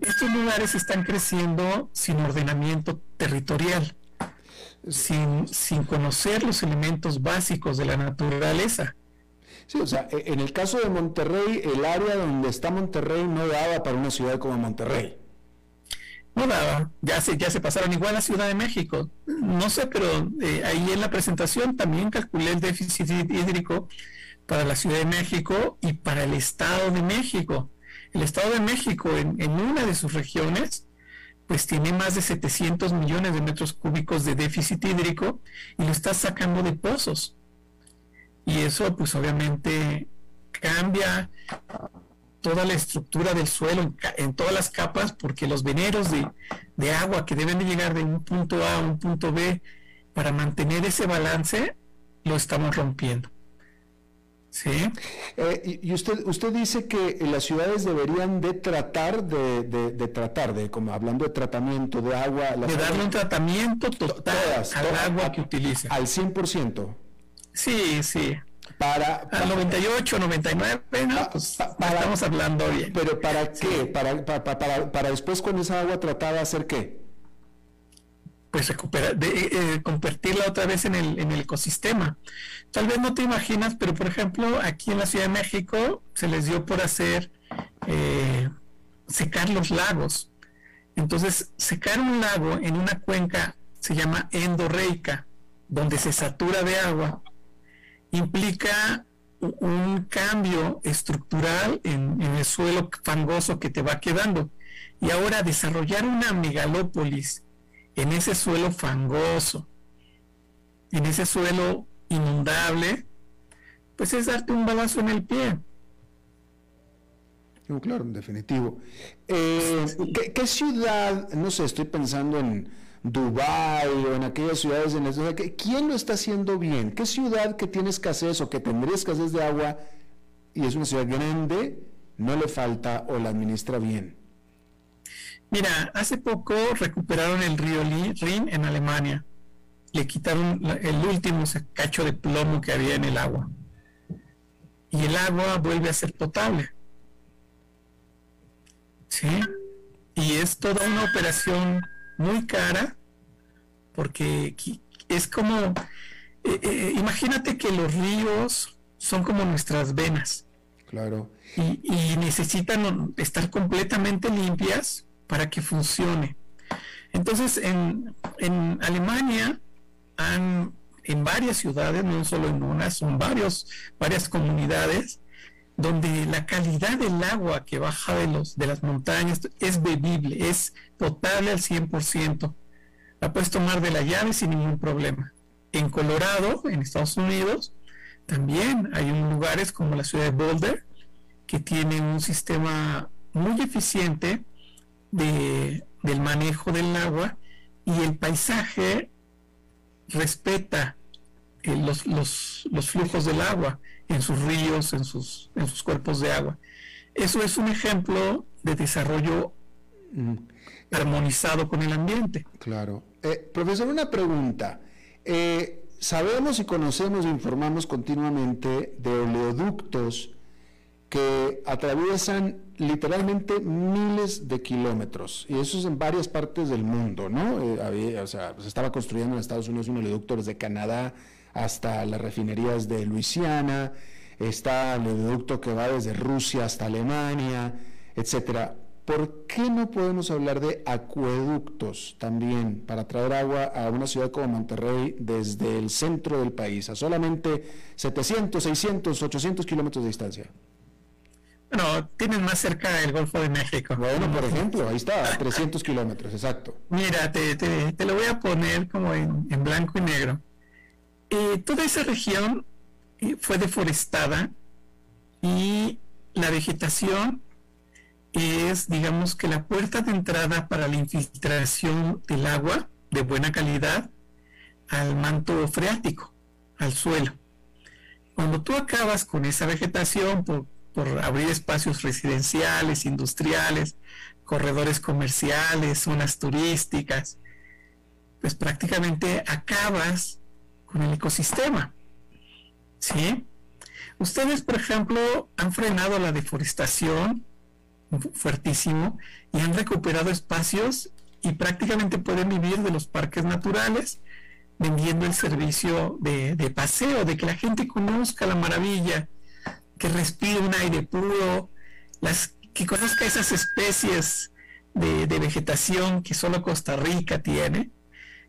estos lugares están creciendo sin ordenamiento territorial, sin, sin conocer los elementos básicos de la naturaleza. Sí, o sea, e, en el caso de Monterrey, el área donde está Monterrey no daba para una ciudad como Monterrey. No daba, ya se, ya se pasaron igual a Ciudad de México. No sé, pero eh, ahí en la presentación también calculé el déficit hídrico para la Ciudad de México y para el Estado de México. El Estado de México en, en una de sus regiones pues tiene más de 700 millones de metros cúbicos de déficit hídrico y lo está sacando de pozos y eso pues obviamente cambia toda la estructura del suelo en, todas las capas porque los veneros de, agua que deben de llegar de un punto A a un punto B para mantener ese balance lo estamos rompiendo. ¿Sí? Eh, y usted, usted dice que las ciudades deberían de tratar de, tratar de, como hablando de tratamiento de agua. de darle un tratamiento total al agua que utiliza. Al 100%. Sí, sí. Para, Al 98, 99, no, pues estamos hablando bien. Pero ¿para qué? Para, para, para, después con esa agua tratada hacer qué? Pues recuperar, de, eh, convertirla otra vez en el, en el ecosistema. Tal vez no te imaginas, pero por ejemplo, aquí en la Ciudad de México se les dio por hacer eh, secar los lagos. Entonces, secar un lago en una cuenca se llama endorreica, donde se satura de agua implica un cambio estructural en, el suelo fangoso que te va quedando. Y ahora desarrollar una megalópolis en ese suelo fangoso, en ese suelo inundable, pues es darte un balazo en el pie. claro, en definitivo. Eh, ¿qué, ciudad, no sé, estoy pensando en Dubái o en aquellas ciudades en las ¿quién lo está haciendo bien? ¿Qué ciudad que tiene escasez o que tendría escasez de agua y es una ciudad grande no le falta o la administra bien? Mira, hace poco recuperaron el río Rin en Alemania. Le quitaron el último cacho de plomo que había en el agua. Y el agua vuelve a ser potable. ¿Sí? Y es toda una operación muy cara, porque es como, eh, eh, imagínate que los ríos son como nuestras venas. Claro. Y, necesitan estar completamente limpias para que funcione. Entonces, en, en Alemania han, en varias ciudades, no solo en una, son varios, varias comunidades, donde la calidad del agua que baja de, los, de las montañas es bebible, es potable al 100%. La puedes tomar de la llave sin ningún problema. En Colorado, en Estados Unidos, también hay lugares como la ciudad de Boulder que tiene un sistema muy eficiente de, del manejo del agua y el paisaje respeta eh, los, los, los, flujos del agua en sus ríos, en sus, en sus cuerpos de agua. Eso es un ejemplo de desarrollo mm. armonizado con el ambiente. Claro. Eh, profesor, una pregunta. Eh, sabemos y conocemos e informamos continuamente de oleoductos que atraviesan literalmente miles de kilómetros, y eso es en varias partes del mundo, ¿no? Eh, o sea, se estaba construyendo en Estados Unidos un oleoducto desde Canadá hasta las refinerías de Luisiana, está el oleoducto que va desde Rusia hasta Alemania, etcétera. ¿por qué no podemos hablar de acueductos también para traer agua a una ciudad como Monterrey desde el centro del país, a solamente 700, 600, 800 kilómetros de distancia? Bueno, tienen más cerca el Golfo de México. Bueno, por ejemplo, ahí está, a 300 kilómetros, exacto. Mira, te, te, lo voy a poner como en, blanco y negro. Eh, toda esa región eh, fue deforestada y la vegetación es, digamos, que la puerta de entrada para la infiltración del agua de buena calidad al manto freático, al suelo. Cuando tú acabas con esa vegetación por, abrir espacios residenciales, industriales, corredores comerciales, zonas turísticas, pues prácticamente acabas con el ecosistema. ¿Sí? Ustedes, por ejemplo, han frenado la deforestación fuertísimo y han recuperado espacios y prácticamente pueden vivir de los parques naturales vendiendo el servicio de, paseo, de que la gente conozca la maravilla, que respire un aire puro, las, que conozca esas especies de, de, vegetación que solo Costa Rica tiene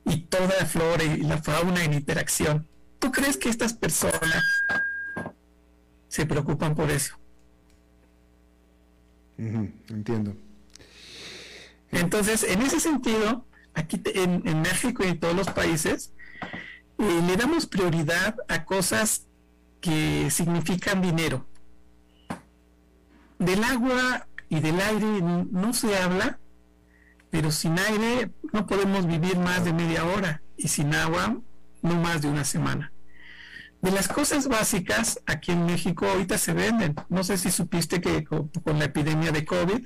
y toda la flora y la fauna en interacción. ¿Tú crees que estas personas se preocupan por eso? entiendo. Entonces, en ese sentido, aquí en, México y en todos los países, eh, le damos prioridad a cosas que significan dinero. Del agua y del aire no se habla, pero sin aire no podemos vivir más de media hora y sin agua no más de una semana. De las cosas básicas, aquí en México ahorita se venden. No sé si supiste que con, la epidemia de COVID,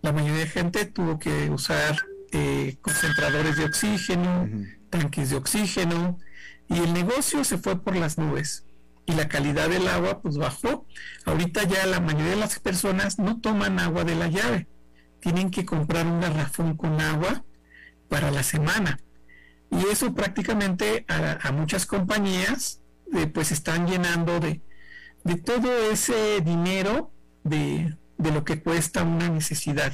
la mayoría de gente tuvo que usar eh, concentradores de oxígeno, tanques de oxígeno, y el negocio se fue por las nubes. Y la calidad del agua pues bajó. Ahorita ya la mayoría de las personas no toman agua de la llave. Tienen que comprar un garrafón con agua para la semana. Y eso prácticamente a muchas compañías pues están llenando de, todo ese dinero de, lo que cuesta una necesidad.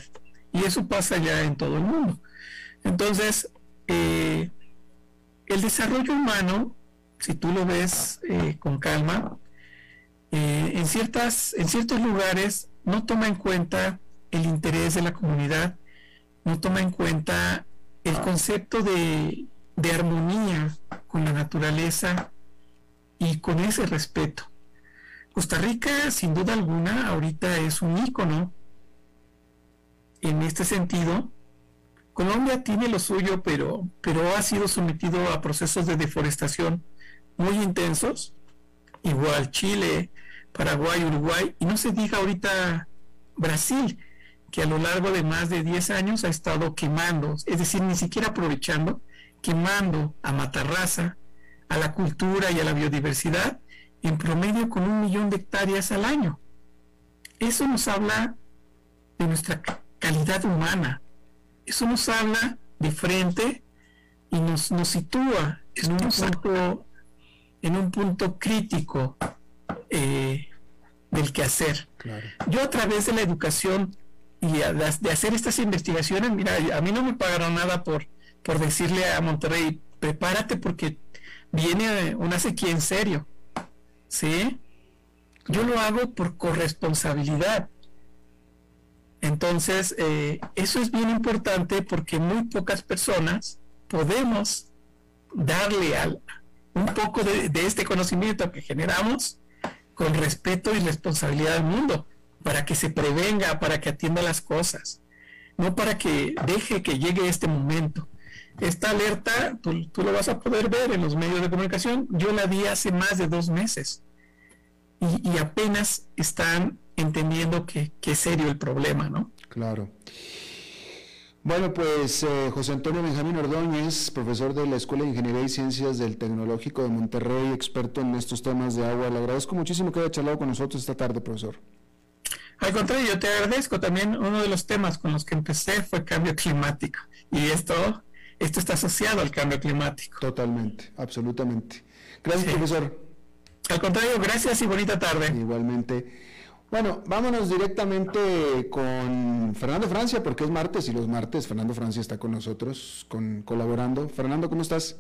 Y eso pasa ya en todo el mundo. Entonces, eh, el desarrollo humano, si tú lo ves eh, con calma, eh, en, ciertas, en ciertos lugares no toma en cuenta el interés de la comunidad, no toma en cuenta el concepto de, de armonía con la naturaleza, y con ese respeto. Costa Rica, sin duda alguna, ahorita es un ícono en este sentido. Colombia tiene lo suyo, pero, pero ha sido sometido a procesos de deforestación muy intensos. Igual Chile, Paraguay, Uruguay, y no se diga ahorita Brasil, que a lo largo de más de 10 años ha estado quemando, es decir, ni siquiera aprovechando, quemando a matarraza, a la cultura y a la biodiversidad en promedio con un millón de hectáreas al año. Eso nos habla de nuestra calidad humana. Eso nos habla de frente y nos, nos sitúa en un punto, en un punto crítico eh, del quehacer. Yo a través de la educación y de hacer estas investigaciones, mira, a mí no me pagaron nada por, por decirle a Monterrey, prepárate porque viene una sequía en serio. ¿Sí? Yo lo hago por corresponsabilidad. Entonces, eh, eso es bien importante porque muy pocas personas podemos darle al, un poco de, este conocimiento que generamos con respeto y responsabilidad al mundo, para que se prevenga, para que atienda las cosas, no para que deje que llegue este momento. Esta alerta, tú, lo vas a poder ver en los medios de comunicación, yo la di hace más de dos meses y, apenas están entendiendo que, que es serio el problema, ¿no? Claro. Bueno, pues eh, José Antonio Benjamín Ordóñez, profesor de la Escuela de Ingeniería y Ciencias del Tecnológico de Monterrey, experto en estos temas de agua. Le agradezco muchísimo que haya charlado con nosotros esta tarde, profesor. Al contrario, yo te agradezco también. Uno de los temas con los que empecé fue cambio climático. Y esto, esto está asociado al cambio climático. Totalmente, absolutamente. Gracias, profesor. Al contrario, gracias y bonita tarde. Igualmente. Bueno, vámonos directamente con Fernando Francia, porque es martes y los martes Fernando Francia está con nosotros, con, colaborando. Fernando, ¿cómo estás?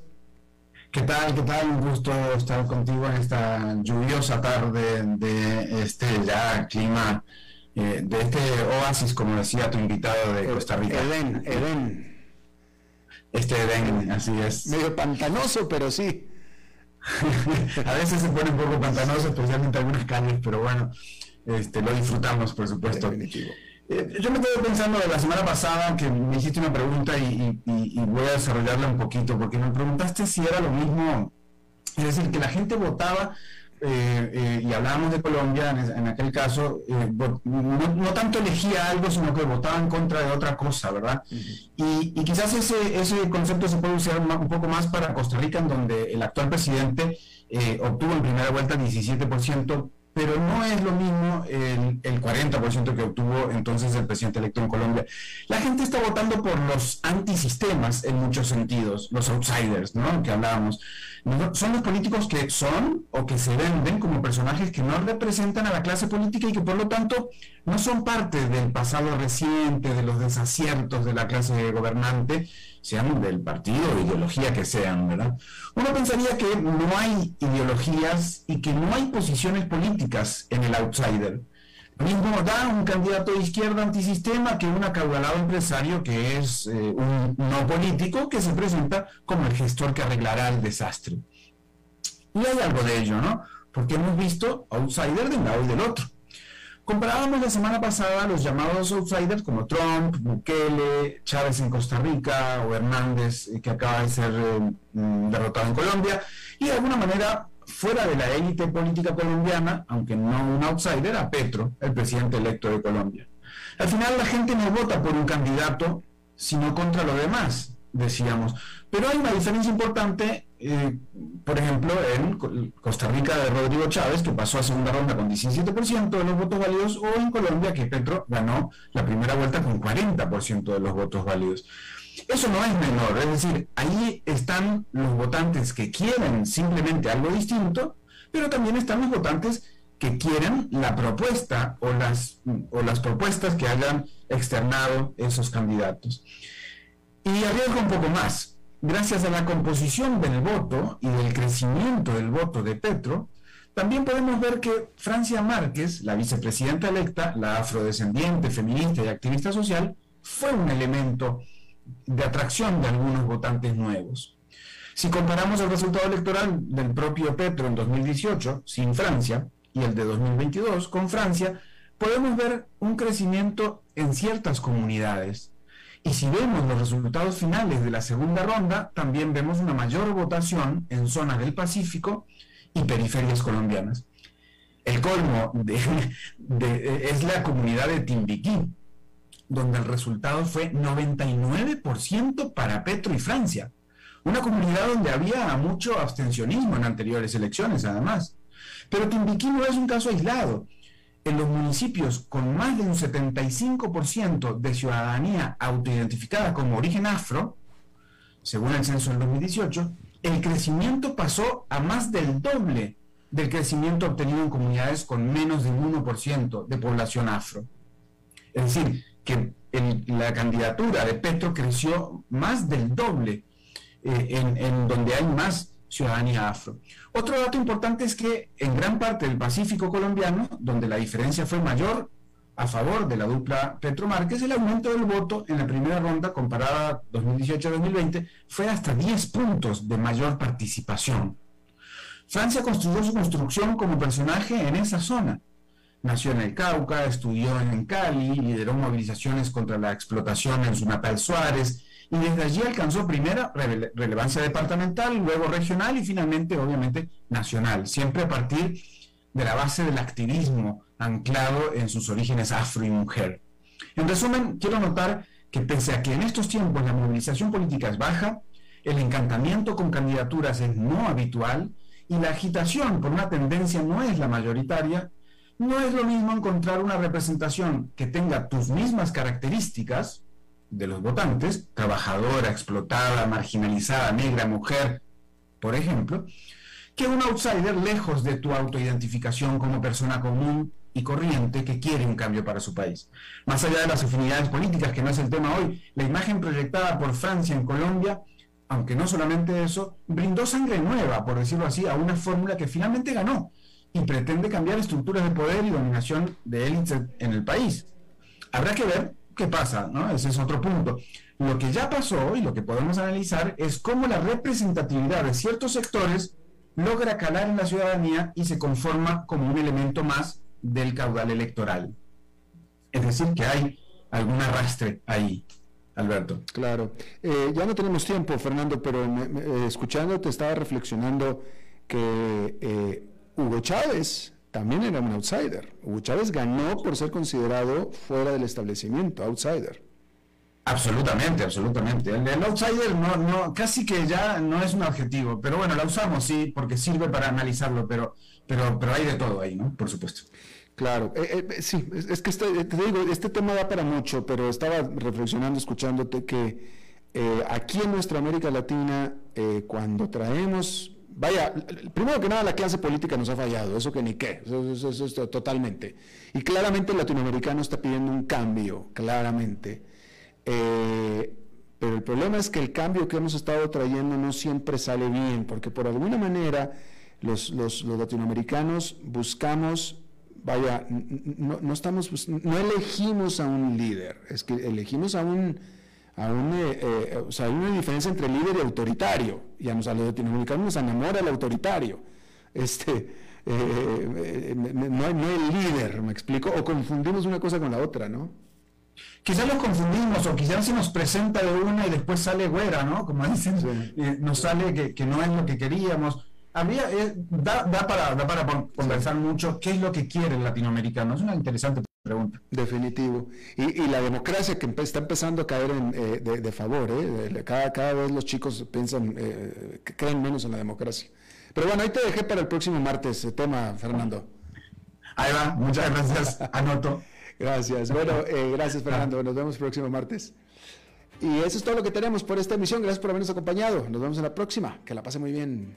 ¿Qué tal? ¿Qué tal? Un gusto estar contigo en esta lluviosa tarde de este ya clima, eh, de este oasis, como decía tu invitado de Costa Rica. Edén, Edén. Este Edén, así es. Medio pantanoso, pero sí. a veces se pone un poco pantanoso, especialmente algunas calles, pero bueno, este, lo disfrutamos, por supuesto. Eh, yo me quedé pensando de la semana pasada que me hiciste una pregunta y, voy a desarrollarla un poquito, porque me preguntaste si era lo mismo, es decir, que la gente votaba, eh, eh, y hablábamos de Colombia en, aquel caso, no, tanto elegía algo, sino que votaba en contra de otra cosa, ¿verdad? y, quizás ese, ese concepto se puede usar un poco más para Costa Rica, en donde el actual presidente obtuvo en primera vuelta 17% pero no es lo mismo el, el 40% que obtuvo entonces el presidente electo en Colombia. La gente está votando por los antisistemas en muchos sentidos, los outsiders, ¿no? Que hablábamos. Son los políticos que son o que se venden como personajes que no representan a la clase política y que por lo tanto no son parte del pasado reciente, de los desaciertos de la clase gobernante, sean del partido o ideología que sean, ¿verdad? Uno pensaría que no hay ideologías y que no hay posiciones políticas en el outsider. Lo mismo da un candidato de izquierda antisistema que un acaudalado empresario que es eh, un no político que se presenta como el gestor que arreglará el desastre. Y hay algo de ello, ¿no? Porque hemos visto outsider de un lado y del otro. Comparábamos la semana pasada los llamados outsiders como Trump, Bukele, Chávez en Costa Rica o Hernández eh, que acaba de ser eh, derrotado en Colombia y de alguna manera fuera de la élite política colombiana, aunque no un outsider, a Petro, el presidente electo de Colombia. Al final la gente no vota por un candidato, sino contra lo demás, decíamos. Pero hay una diferencia importante eh, por ejemplo, en Costa Rica de Rodrigo Chávez, que pasó a segunda ronda con 17% de los votos válidos, o en Colombia, que Petro ganó la primera vuelta con 40% de los votos válidos. Eso no es menor, es decir, ahí están los votantes que quieren simplemente algo distinto, pero también están los votantes que quieren la propuesta o las, o las propuestas que hayan externado esos candidatos. Y arriesgo un poco más gracias a la composición del voto y del crecimiento del voto de Petro, también podemos ver que Francia Márquez, la vicepresidenta electa, la afrodescendiente, feminista y activista social, fue un elemento de atracción de algunos votantes nuevos. Si comparamos el resultado electoral del propio Petro en 2018 sin Francia y el de 2022 con Francia, podemos ver un crecimiento en ciertas comunidades, y si vemos los resultados finales de la segunda ronda, también vemos una mayor votación en zonas del Pacífico y periferias colombianas. El colmo es la comunidad de Timbiquí, donde el resultado fue 99% para Petro y Francia. Una comunidad donde había mucho abstencionismo en anteriores elecciones, además. Pero Timbiquí no es un caso aislado en los municipios con más de un 75% de ciudadanía autoidentificada como origen afro, según el censo del 2018, el crecimiento pasó a más del doble del crecimiento obtenido en comunidades con menos del 1% de población afro. Es decir, que la candidatura de Petro creció más del doble eh, en, donde hay más ciudadanía afro. Otro dato importante es que en gran parte del Pacífico colombiano, donde la diferencia fue mayor a favor de la dupla Petro Márquez, el aumento del voto en la primera ronda comparada 2018-2020 fue hasta 10 puntos de mayor participación. Francia construyó su construcción como personaje en esa zona. Nació en el Cauca, estudió en Cali, lideró movilizaciones contra la explotación en su natal Suárez y desde allí alcanzó primera relevancia departamental, luego regional y finalmente, obviamente, nacional, siempre a partir de la base del activismo anclado en sus orígenes afro y mujer. En resumen, quiero notar que pese a que en estos tiempos la movilización política es baja, el encantamiento con candidaturas es no habitual y la agitación por una tendencia no es la mayoritaria, no es lo mismo encontrar una representación que tenga tus mismas características de los votantes, trabajadora, explotada, marginalizada, negra, mujer, por ejemplo, que un outsider lejos de tu autoidentificación como persona común y corriente que quiere un cambio para su país. Más allá de las afinidades políticas, que no es el tema hoy, la imagen proyectada por Francia en Colombia, aunque no solamente eso, brindó sangre nueva, por decirlo así, a una fórmula que finalmente ganó y pretende cambiar estructuras de poder y dominación de élites en el país. Habrá que ver qué pasa, ¿no? Ese es otro punto. Lo que ya pasó y lo que podemos analizar es cómo la representatividad de ciertos sectores logra calar en la ciudadanía y se conforma como un elemento más del caudal electoral. Es decir, que hay algún arrastre ahí. Alberto. Claro. Eh, ya no tenemos tiempo, Fernando, pero eh, escuchándote estaba reflexionando que eh, Hugo Chávez también era un outsider. Hugo Chávez ganó por ser considerado fuera del establecimiento, outsider. Absolutamente, absolutamente. El, outsider no, no, casi que ya no es un adjetivo, pero bueno, la usamos, sí, porque sirve para analizarlo, pero, pero, pero hay de todo ahí, ¿no? Por supuesto. Claro, eh, eh, sí, es, que este, te digo, este tema da para mucho, pero estaba reflexionando, escuchándote que eh, aquí en nuestra América Latina, cuando traemos, vaya, primero que nada la clase política nos ha fallado, eso que ni qué, eso, es totalmente. Y claramente el latinoamericano está pidiendo un cambio, claramente. pero el problema es que el cambio que hemos estado trayendo no siempre sale bien, porque por alguna manera los, los latinoamericanos buscamos vaya, no, estamos, pues, no elegimos a un líder, es que elegimos a un, a un eh, eh, o sea, hay una diferencia entre líder y autoritario, y a, los latinoamericanos nos enamora el autoritario, este, eh, no, el líder, me explico, o confundimos una cosa con la otra, ¿no? Quizás lo confundimos, o quizás se nos presenta de una y después sale güera, ¿no? Como dicen, nos sale que, que no es lo que queríamos habría, eh, da, para, da para conversar mucho qué es lo que quiere el latinoamericano. Es una interesante pregunta. Definitivo. Y, la democracia que está empezando a caer en, eh, de, favor, ¿eh? cada, cada vez los chicos piensan, eh, que creen menos en la democracia. Pero bueno, ahí te dejé para el próximo martes el tema, Fernando. Ahí va, muchas gracias, anoto. gracias. Bueno, gracias Fernando, nos vemos el próximo martes. Y eso es todo lo que tenemos por esta emisión. Gracias por habernos acompañado. Nos vemos en la próxima. Que la pase muy bien.